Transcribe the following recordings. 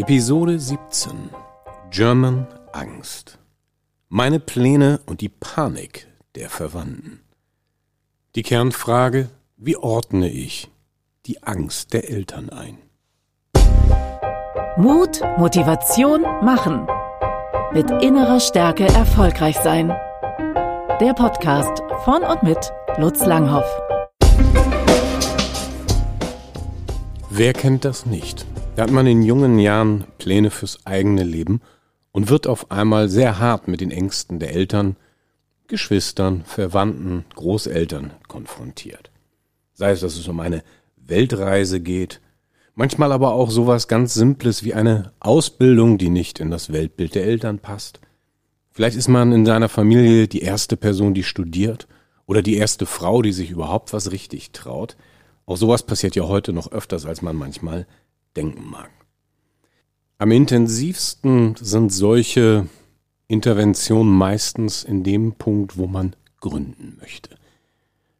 Episode 17 German Angst. Meine Pläne und die Panik der Verwandten. Die Kernfrage, wie ordne ich die Angst der Eltern ein? Mut, Motivation, Machen. Mit innerer Stärke erfolgreich sein. Der Podcast von und mit Lutz Langhoff. Wer kennt das nicht? Da hat man in jungen Jahren Pläne fürs eigene Leben und wird auf einmal sehr hart mit den Ängsten der Eltern, Geschwistern, Verwandten, Großeltern konfrontiert. Sei es, dass es um eine Weltreise geht, manchmal aber auch sowas ganz Simples wie eine Ausbildung, die nicht in das Weltbild der Eltern passt. Vielleicht ist man in seiner Familie die erste Person, die studiert oder die erste Frau, die sich überhaupt was richtig traut. Auch sowas passiert ja heute noch öfters, als man manchmal denken mag. Am intensivsten sind solche Interventionen meistens in dem Punkt, wo man gründen möchte.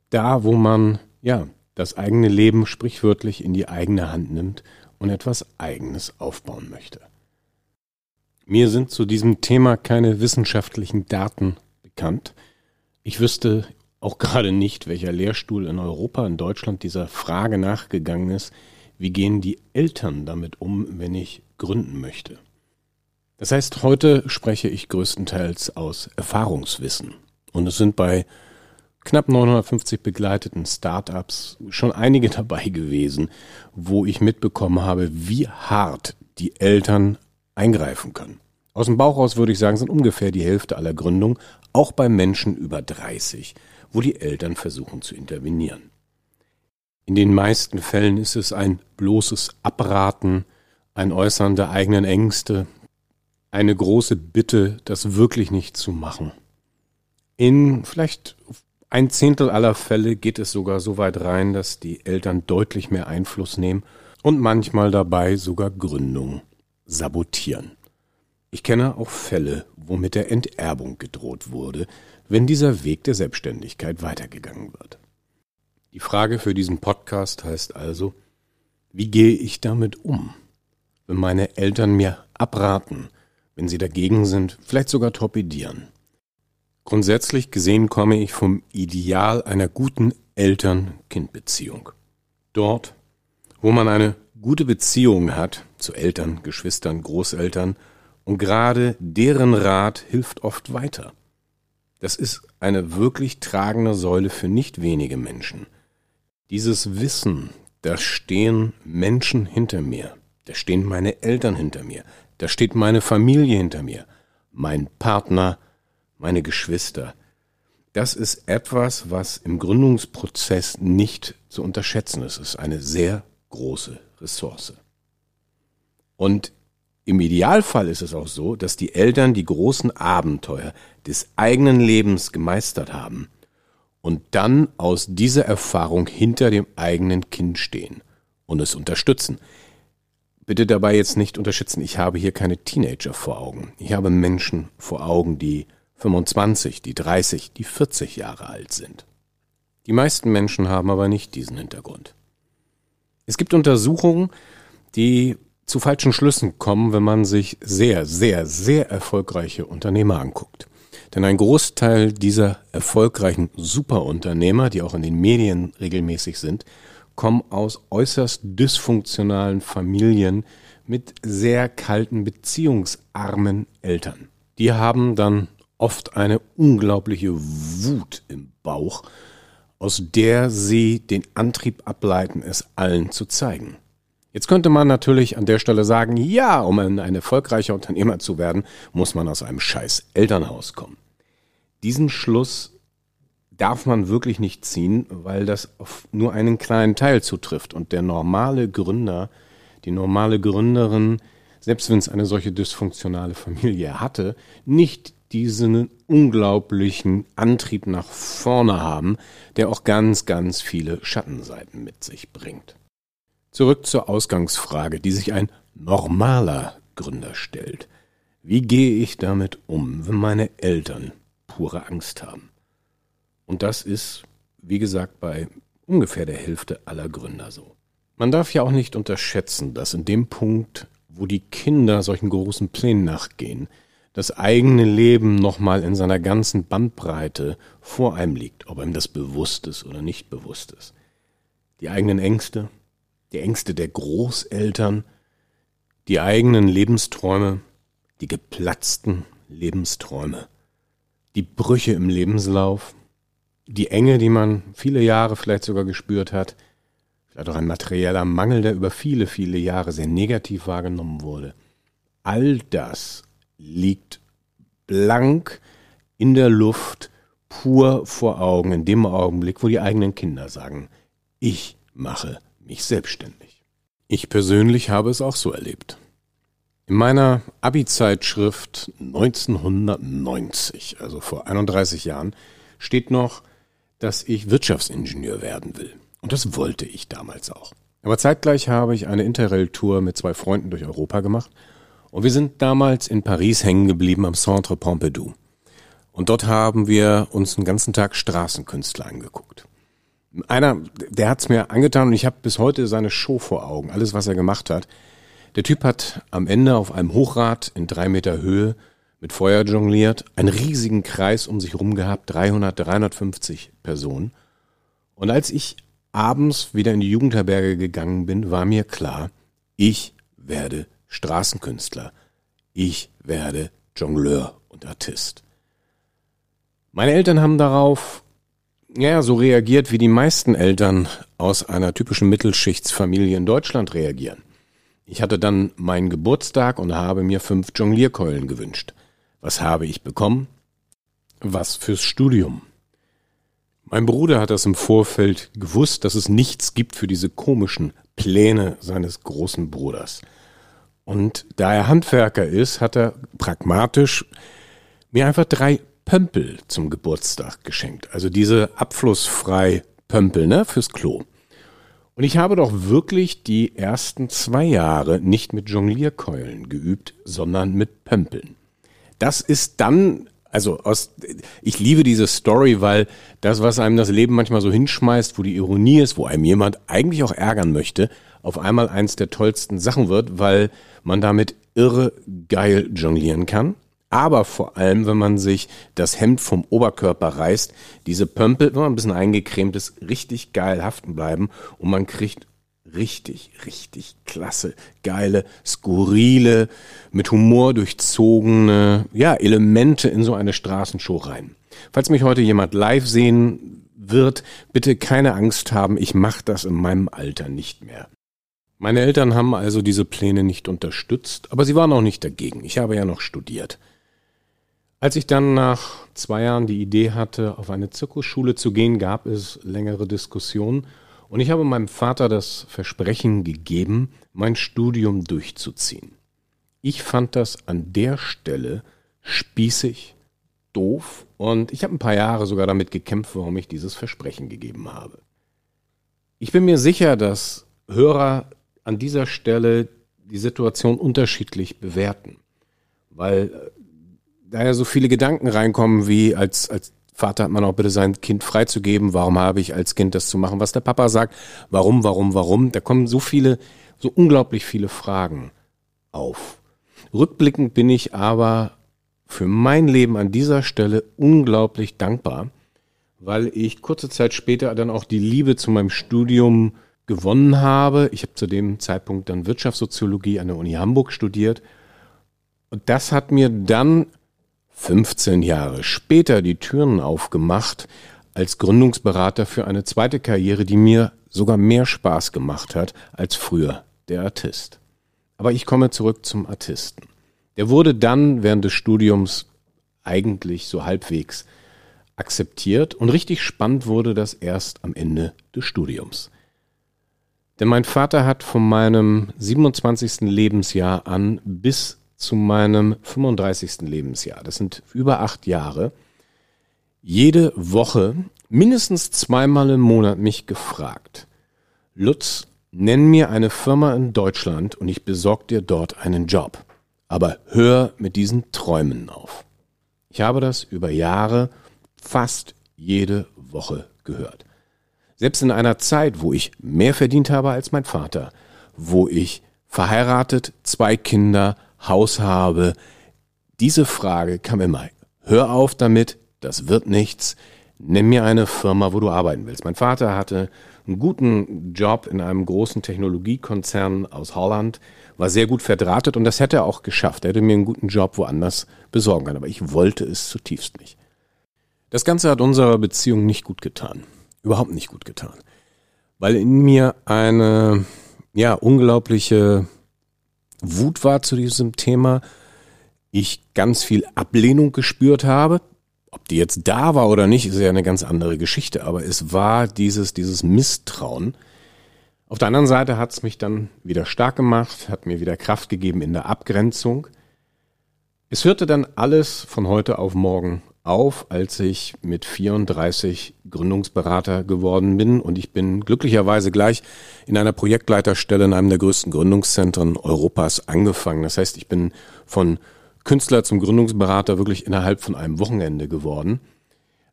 Da, wo man, ja, das eigene Leben sprichwörtlich in die eigene Hand nimmt und etwas Eigenes aufbauen möchte. Mir sind zu diesem Thema keine wissenschaftlichen Daten bekannt. Ich wüsste auch gerade nicht, welcher Lehrstuhl in Europa, in Deutschland dieser Frage nachgegangen ist, wie gehen die Eltern damit um, wenn ich gründen möchte. Das heißt, heute spreche ich größtenteils aus Erfahrungswissen. Und es sind bei knapp 950 begleiteten Startups schon einige dabei gewesen, wo ich mitbekommen habe, wie hart die Eltern eingreifen können. Aus dem Bauch raus würde ich sagen, sind ungefähr die Hälfte aller Gründungen, auch bei Menschen über 30, wo die Eltern versuchen zu intervenieren. In den meisten Fällen ist es ein bloßes Abraten, ein Äußern der eigenen Ängste, eine große Bitte, das wirklich nicht zu machen. In vielleicht ein Zehntel aller Fälle geht es sogar so weit rein, dass die Eltern deutlich mehr Einfluss nehmen und manchmal dabei sogar Gründung sabotieren. Ich kenne auch Fälle, wo mit der Enterbung gedroht wurde, wenn dieser Weg der Selbstständigkeit weitergegangen wird. Die Frage für diesen Podcast heißt also, wie gehe ich damit um, wenn meine Eltern mir abraten, wenn sie dagegen sind, vielleicht sogar torpedieren? Grundsätzlich gesehen komme ich vom Ideal einer guten Eltern-Kind-Beziehung. Dort, wo man eine gute Beziehung hat zu Eltern, Geschwistern, Großeltern und gerade deren Rat hilft oft weiter. Das ist eine wirklich tragende Säule für nicht wenige Menschen – dieses Wissen, da stehen Menschen hinter mir, da stehen meine Eltern hinter mir, da steht meine Familie hinter mir, mein Partner, meine Geschwister. Das ist etwas, was im Gründungsprozess nicht zu unterschätzen ist. Es ist eine sehr große Ressource. Und im Idealfall ist es auch so, dass die Eltern die großen Abenteuer des eigenen Lebens gemeistert haben – und dann aus dieser Erfahrung hinter dem eigenen Kind stehen und es unterstützen. Bitte dabei jetzt nicht unterschätzen, ich habe hier keine Teenager vor Augen. Ich habe Menschen vor Augen, die 25, die 30, die 40 Jahre alt sind. Die meisten Menschen haben aber nicht diesen Hintergrund. Es gibt Untersuchungen, die zu falschen Schlüssen kommen, wenn man sich sehr, sehr, sehr erfolgreiche Unternehmer anguckt. Denn ein Großteil dieser erfolgreichen Superunternehmer, die auch in den Medien regelmäßig sind, kommen aus äußerst dysfunktionalen Familien mit sehr kalten, beziehungsarmen Eltern. Die haben dann oft eine unglaubliche Wut im Bauch, aus der sie den Antrieb ableiten, es allen zu zeigen. Jetzt könnte man natürlich an der Stelle sagen, ja, um ein erfolgreicher Unternehmer zu werden, muss man aus einem scheiß Elternhaus kommen. Diesen Schluss darf man wirklich nicht ziehen, weil das auf nur einen kleinen Teil zutrifft und der normale Gründer, die normale Gründerin, selbst wenn es eine solche dysfunktionale Familie hatte, nicht diesen unglaublichen Antrieb nach vorne haben, der auch ganz, ganz viele Schattenseiten mit sich bringt. Zurück zur Ausgangsfrage, die sich ein normaler Gründer stellt. Wie gehe ich damit um, wenn meine Eltern pure Angst haben? Und das ist, wie gesagt, bei ungefähr der Hälfte aller Gründer so. Man darf ja auch nicht unterschätzen, dass in dem Punkt, wo die Kinder solchen großen Plänen nachgehen, das eigene Leben nochmal in seiner ganzen Bandbreite vor einem liegt, ob einem das bewusst ist oder nicht bewusst ist. Die eigenen Ängste, die Ängste der Großeltern, die eigenen Lebensträume, die geplatzten Lebensträume, die Brüche im Lebenslauf, die Enge, die man viele Jahre vielleicht sogar gespürt hat, vielleicht auch ein materieller Mangel, der über viele, viele Jahre sehr negativ wahrgenommen wurde. All das liegt blank in der Luft, pur vor Augen, in dem Augenblick, wo die eigenen Kinder sagen, ich mache mich selbstständig. Ich persönlich habe es auch so erlebt. In meiner Abi-Zeitschrift 1990, also vor 31 Jahren, steht noch, dass ich Wirtschaftsingenieur werden will. Und das wollte ich damals auch. Aber zeitgleich habe ich eine Interrail-Tour mit zwei Freunden durch Europa gemacht und wir sind damals in Paris hängen geblieben am Centre Pompidou. Und dort haben wir uns den ganzen Tag Straßenkünstler angeguckt. Einer, der hat's mir angetan und ich habe bis heute seine Show vor Augen, alles was er gemacht hat. Der Typ hat am Ende auf einem Hochrad in drei Meter Höhe mit Feuer jongliert, einen riesigen Kreis um sich rum gehabt, 300, 350 Personen. Und als ich abends wieder in die Jugendherberge gegangen bin, war mir klar, ich werde Straßenkünstler. Ich werde Jongleur und Artist. Meine Eltern haben darauf ja, so reagiert, wie die meisten Eltern aus einer typischen Mittelschichtsfamilie in Deutschland reagieren. Ich hatte dann meinen Geburtstag und habe mir fünf Jonglierkeulen gewünscht. Was habe ich bekommen? Was fürs Studium. Mein Bruder hat das im Vorfeld gewusst, dass es nichts gibt für diese komischen Pläne seines großen Bruders. Und da er Handwerker ist, hat er pragmatisch mir einfach drei Pömpel zum Geburtstag geschenkt. Also diese abflussfrei Pömpel, ne, fürs Klo. Und ich habe doch wirklich die ersten zwei Jahre nicht mit Jonglierkeulen geübt, sondern mit Pömpeln. Das ist dann, also aus, ich liebe diese Story, weil das, was einem das Leben manchmal so hinschmeißt, wo die Ironie ist, wo einem jemand eigentlich auch ärgern möchte, auf einmal eins der tollsten Sachen wird, weil man damit irre geil jonglieren kann. Aber vor allem, wenn man sich das Hemd vom Oberkörper reißt, diese Pömpel, wenn man ein bisschen eingecremt ist, richtig geil haften bleiben und man kriegt richtig, richtig klasse, geile, skurrile, mit Humor durchzogene, ja, Elemente in so eine Straßenshow rein. Falls mich heute jemand live sehen wird, bitte keine Angst haben, ich mache das in meinem Alter nicht mehr. Meine Eltern haben also diese Pläne nicht unterstützt, aber sie waren auch nicht dagegen. Ich habe ja noch studiert. Als ich dann nach zwei Jahren die Idee hatte, auf eine Zirkusschule zu gehen, gab es längere Diskussionen und ich habe meinem Vater das Versprechen gegeben, mein Studium durchzuziehen. Ich fand das an der Stelle spießig, doof und ich habe ein paar Jahre sogar damit gekämpft, warum ich dieses Versprechen gegeben habe. Ich bin mir sicher, dass Hörer an dieser Stelle die Situation unterschiedlich bewerten. Weil äh, da ja so viele Gedanken reinkommen, wie als, als Vater hat man auch bitte sein Kind freizugeben, warum habe ich als Kind das zu machen, was der Papa sagt, warum, warum, warum. Da kommen so viele, so unglaublich viele Fragen auf. Rückblickend bin ich aber für mein Leben an dieser Stelle unglaublich dankbar, weil ich kurze Zeit später dann auch die Liebe zu meinem Studium gewonnen habe. Ich habe zu dem Zeitpunkt dann Wirtschaftssoziologie an der Uni Hamburg studiert. Und das hat mir dann 15 Jahre später die Türen aufgemacht als Gründungsberater für eine zweite Karriere, die mir sogar mehr Spaß gemacht hat als früher der Artist. Aber ich komme zurück zum Artisten. Der wurde dann während des Studiums eigentlich so halbwegs akzeptiert und richtig spannend wurde das erst am Ende des Studiums. Denn mein Vater hat von meinem 27. Lebensjahr an bis zu meinem 35. Lebensjahr, das sind über acht Jahre, jede Woche mindestens zweimal im Monat mich gefragt, Lutz, nenn mir eine Firma in Deutschland und ich besorg dir dort einen Job. Aber hör mit diesen Träumen auf. Ich habe das über Jahre fast jede Woche gehört. Selbst in einer Zeit, wo ich mehr verdient habe als mein Vater, wo ich verheiratet, zwei Kinder, Haus habe. Diese Frage kam immer. Hör auf damit, das wird nichts. Nimm mir eine Firma, wo du arbeiten willst. Mein Vater hatte einen guten Job in einem großen Technologiekonzern aus Holland, war sehr gut verdrahtet und das hätte er auch geschafft. Er hätte mir einen guten Job woanders besorgen können, aber ich wollte es zutiefst nicht. Das Ganze hat unserer Beziehung nicht gut getan. Überhaupt nicht gut getan. Weil in mir eine, ja, unglaubliche Wut war zu diesem Thema. Ich ganz viel Ablehnung gespürt habe. Ob die jetzt da war oder nicht, ist ja eine ganz andere Geschichte. Aber es war dieses, dieses Misstrauen. Auf der anderen Seite hat es mich dann wieder stark gemacht, hat mir wieder Kraft gegeben in der Abgrenzung. Es hörte dann alles von heute auf morgen auf, als ich mit 34 Gründungsberater geworden bin und ich bin glücklicherweise gleich in einer Projektleiterstelle in einem der größten Gründungszentren Europas angefangen. Das heißt, ich bin von Künstler zum Gründungsberater wirklich innerhalb von einem Wochenende geworden.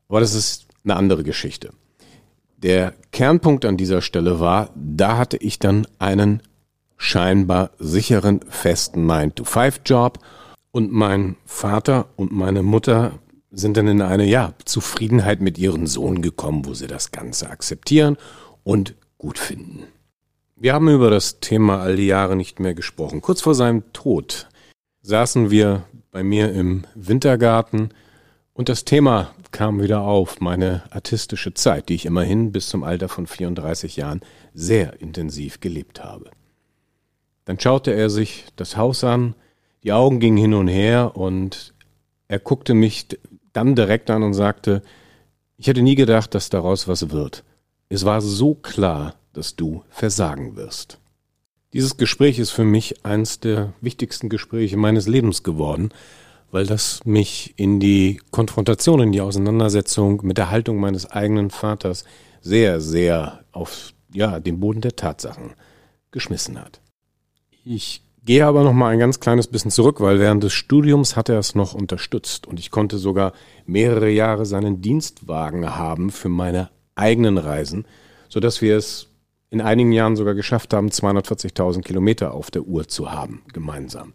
Aber das ist eine andere Geschichte. Der Kernpunkt an dieser Stelle war, da hatte ich dann einen scheinbar sicheren, festen 9-to-5-Job und mein Vater und meine Mutter sind dann in eine, ja, Zufriedenheit mit ihrem Sohn gekommen, wo sie das Ganze akzeptieren und gut finden. Wir haben über das Thema all die Jahre nicht mehr gesprochen. Kurz vor seinem Tod saßen wir bei mir im Wintergarten und das Thema kam wieder auf, meine artistische Zeit, die ich immerhin bis zum Alter von 34 Jahren sehr intensiv gelebt habe. Dann schaute er sich das Haus an, die Augen gingen hin und her und er guckte mich dann direkt an und sagte, ich hätte nie gedacht, dass daraus was wird. Es war so klar, dass du versagen wirst. Dieses Gespräch ist für mich eines der wichtigsten Gespräche meines Lebens geworden, weil das mich in die Konfrontation, in die Auseinandersetzung mit der Haltung meines eigenen Vaters sehr, sehr auf ja, den Boden der Tatsachen geschmissen hat. Ich Gehe aber noch mal ein ganz kleines bisschen zurück, weil während des Studiums hat er es noch unterstützt und ich konnte sogar mehrere Jahre seinen Dienstwagen haben für meine eigenen Reisen, so dass wir es in einigen Jahren sogar geschafft haben, 240.000 Kilometer auf der Uhr zu haben, gemeinsam.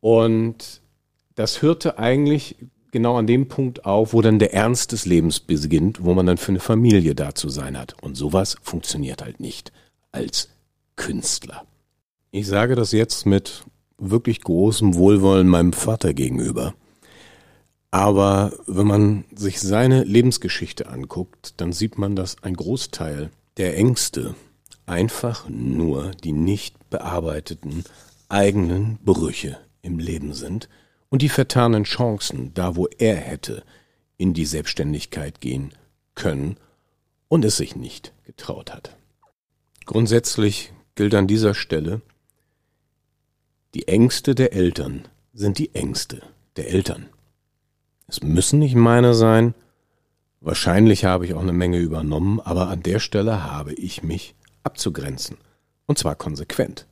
Und das hörte eigentlich genau an dem Punkt auf, wo dann der Ernst des Lebens beginnt, wo man dann für eine Familie da zu sein hat. Und sowas funktioniert halt nicht als Künstler. Ich sage das jetzt mit wirklich großem Wohlwollen meinem Vater gegenüber. Aber wenn man sich seine Lebensgeschichte anguckt, dann sieht man, dass ein Großteil der Ängste einfach nur die nicht bearbeiteten eigenen Brüche im Leben sind und die vertanen Chancen, da wo er hätte in die Selbstständigkeit gehen können und es sich nicht getraut hat. Grundsätzlich gilt an dieser Stelle, die Ängste der Eltern sind die Ängste der Eltern. Es müssen nicht meine sein. Wahrscheinlich habe ich auch eine Menge übernommen, aber an der Stelle habe ich mich abzugrenzen. Und zwar konsequent.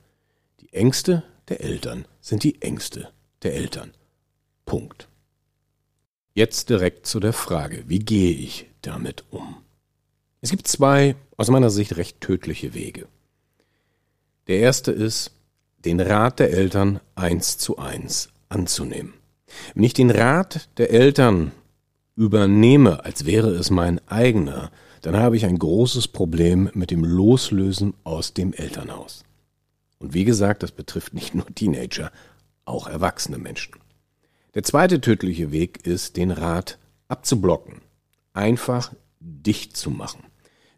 Die Ängste der Eltern sind die Ängste der Eltern. Punkt. Jetzt direkt zu der Frage, wie gehe ich damit um? Es gibt zwei aus meiner Sicht recht tödliche Wege. Der erste ist, den Rat der Eltern eins zu eins anzunehmen. Wenn ich den Rat der Eltern übernehme, als wäre es mein eigener, dann habe ich ein großes Problem mit dem Loslösen aus dem Elternhaus. Und wie gesagt, das betrifft nicht nur Teenager, auch erwachsene Menschen. Der zweite tödliche Weg ist, den Rat abzublocken, einfach dicht zu machen.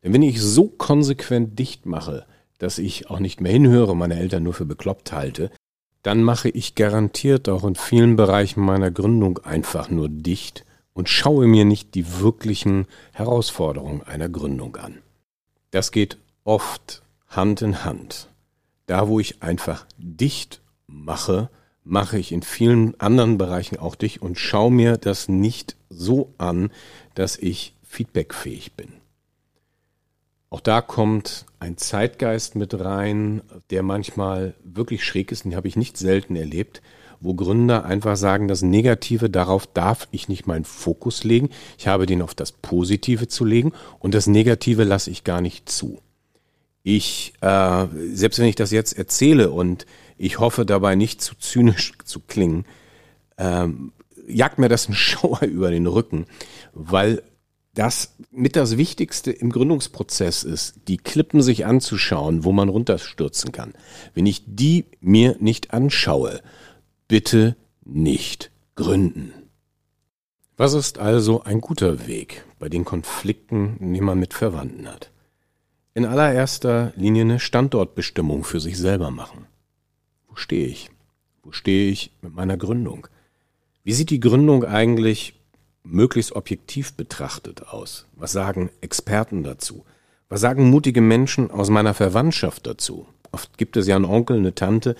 Denn wenn ich so konsequent dicht mache, dass ich auch nicht mehr hinhöre, meine Eltern nur für bekloppt halte, dann mache ich garantiert auch in vielen Bereichen meiner Gründung einfach nur dicht und schaue mir nicht die wirklichen Herausforderungen einer Gründung an. Das geht oft Hand in Hand. Da, wo ich einfach dicht mache, mache ich in vielen anderen Bereichen auch dicht und schaue mir das nicht so an, dass ich feedbackfähig bin. Auch da kommt ein Zeitgeist mit rein, der manchmal wirklich schräg ist, den habe ich nicht selten erlebt, wo Gründer einfach sagen, das Negative, darauf darf ich nicht meinen Fokus legen, ich habe den auf das Positive zu legen und das Negative lasse ich gar nicht zu. Ich, äh, selbst wenn ich das jetzt erzähle und ich hoffe dabei nicht zu zynisch zu klingen, ähm, jagt mir das ein Schauer über den Rücken, weil das mit das Wichtigste im Gründungsprozess ist, die Klippen sich anzuschauen, wo man runterstürzen kann. Wenn ich die mir nicht anschaue, bitte nicht gründen. Was ist also ein guter Weg bei den Konflikten, die man mit Verwandten hat? In allererster Linie eine Standortbestimmung für sich selber machen. Wo stehe ich? Wo stehe ich mit meiner Gründung? Wie sieht die Gründung eigentlich möglichst objektiv betrachtet aus? Was sagen Experten dazu? Was sagen mutige Menschen aus meiner Verwandtschaft dazu? Oft gibt es ja einen Onkel, eine Tante,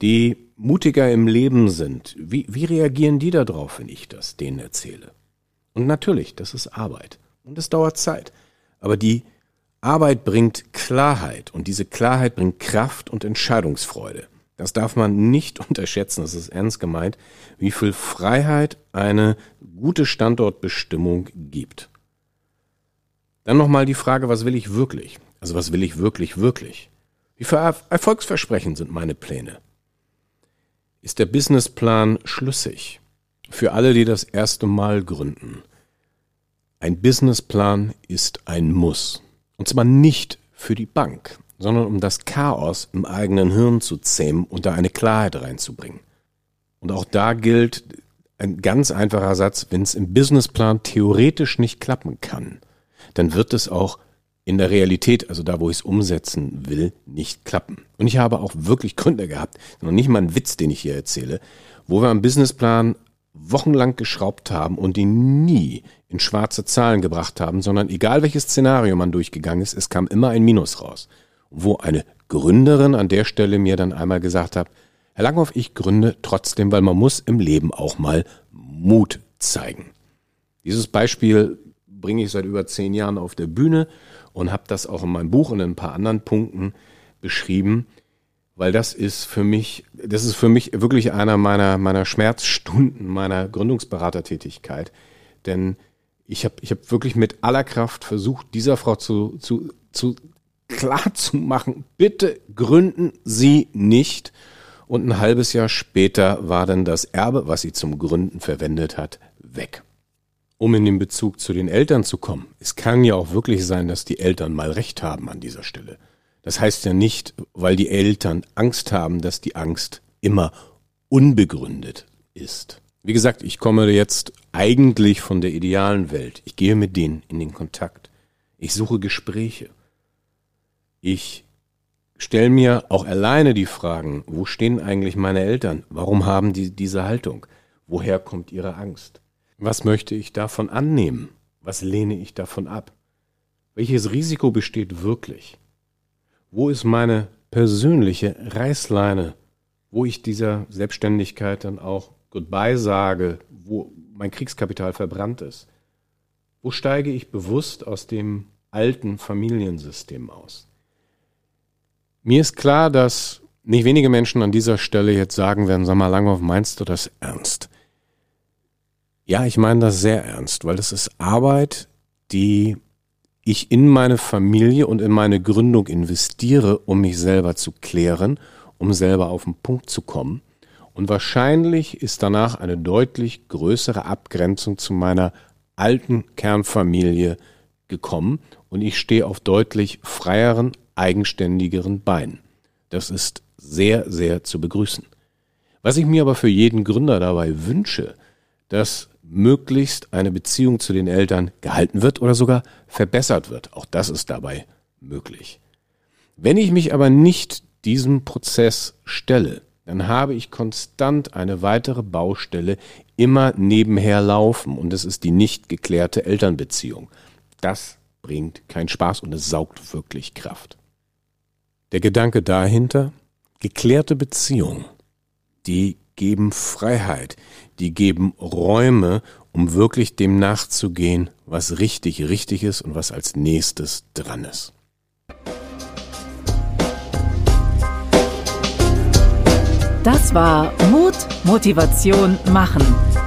die mutiger im Leben sind. Wie, wie reagieren die darauf, wenn ich das denen erzähle? Und natürlich, das ist Arbeit. Und es dauert Zeit. Aber die Arbeit bringt Klarheit und diese Klarheit bringt Kraft und Entscheidungsfreude. Das darf man nicht unterschätzen, das ist ernst gemeint, wie viel Freiheit eine gute Standortbestimmung gibt. Dann nochmal die Frage, was will ich wirklich? Also was will ich wirklich, wirklich? Wie erfolgsversprechend sind meine Pläne? Ist der Businessplan schlüssig? Für alle, die das erste Mal gründen. Ein Businessplan ist ein Muss. Und zwar nicht für die Bank, sondern um das Chaos im eigenen Hirn zu zähmen und da eine Klarheit reinzubringen. Und auch da gilt ein ganz einfacher Satz, wenn es im Businessplan theoretisch nicht klappen kann, dann wird es auch in der Realität, also da, wo ich es umsetzen will, nicht klappen. Und ich habe auch wirklich Gründe gehabt, noch nicht mal ein Witz, den ich hier erzähle, wo wir am Businessplan wochenlang geschraubt haben und ihn nie in schwarze Zahlen gebracht haben, sondern egal welches Szenario man durchgegangen ist, es kam immer ein Minus raus wo eine Gründerin an der Stelle mir dann einmal gesagt hat, Herr Langhoff, ich gründe trotzdem, weil man muss im Leben auch mal Mut zeigen. Dieses Beispiel bringe ich seit über zehn Jahren auf der Bühne und habe das auch in meinem Buch und in ein paar anderen Punkten beschrieben, weil das ist für mich, das ist für mich wirklich einer meiner, meiner Schmerzstunden meiner Gründungsberatertätigkeit. Denn ich habe ich hab wirklich mit aller Kraft versucht, dieser Frau zu, zu, zu klar zu machen, bitte gründen Sie nicht. Und ein halbes Jahr später war dann das Erbe, was sie zum Gründen verwendet hat, weg. Um in den Bezug zu den Eltern zu kommen, es kann ja auch wirklich sein, dass die Eltern mal recht haben an dieser Stelle. Das heißt ja nicht, weil die Eltern Angst haben, dass die Angst immer unbegründet ist. Wie gesagt, ich komme jetzt eigentlich von der idealen Welt. Ich gehe mit denen in den Kontakt. Ich suche Gespräche. Ich stelle mir auch alleine die Fragen, wo stehen eigentlich meine Eltern? Warum haben die diese Haltung? Woher kommt ihre Angst? Was möchte ich davon annehmen? Was lehne ich davon ab? Welches Risiko besteht wirklich? Wo ist meine persönliche Reißleine, wo ich dieser Selbstständigkeit dann auch Goodbye sage, wo mein Kriegskapital verbrannt ist? Wo steige ich bewusst aus dem alten Familiensystem aus? Mir ist klar, dass nicht wenige Menschen an dieser Stelle jetzt sagen werden, sag mal, Langhoff, meinst du das ernst? Ja, ich meine das sehr ernst, weil das ist Arbeit, die ich in meine Familie und in meine Gründung investiere, um mich selber zu klären, um selber auf den Punkt zu kommen. Und wahrscheinlich ist danach eine deutlich größere Abgrenzung zu meiner alten Kernfamilie gekommen und ich stehe auf deutlich freieren, eigenständigeren Beinen. Das ist sehr, sehr zu begrüßen. Was ich mir aber für jeden Gründer dabei wünsche, dass möglichst eine Beziehung zu den Eltern gehalten wird oder sogar verbessert wird. Auch das ist dabei möglich. Wenn ich mich aber nicht diesem Prozess stelle, dann habe ich konstant eine weitere Baustelle immer nebenher laufen und es ist die nicht geklärte Elternbeziehung. Das bringt keinen Spaß und es saugt wirklich Kraft. Der Gedanke dahinter, geklärte Beziehungen, die geben Freiheit, die geben Räume, um wirklich dem nachzugehen, was richtig richtig ist und was als nächstes dran ist. Das war Mut, Motivation, Machen.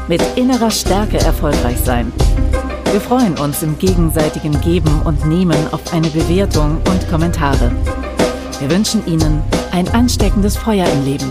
Mit innerer Stärke erfolgreich sein. Wir freuen uns im gegenseitigen Geben und Nehmen auf eine Bewertung und Kommentare. Wir wünschen Ihnen ein ansteckendes Feuer im Leben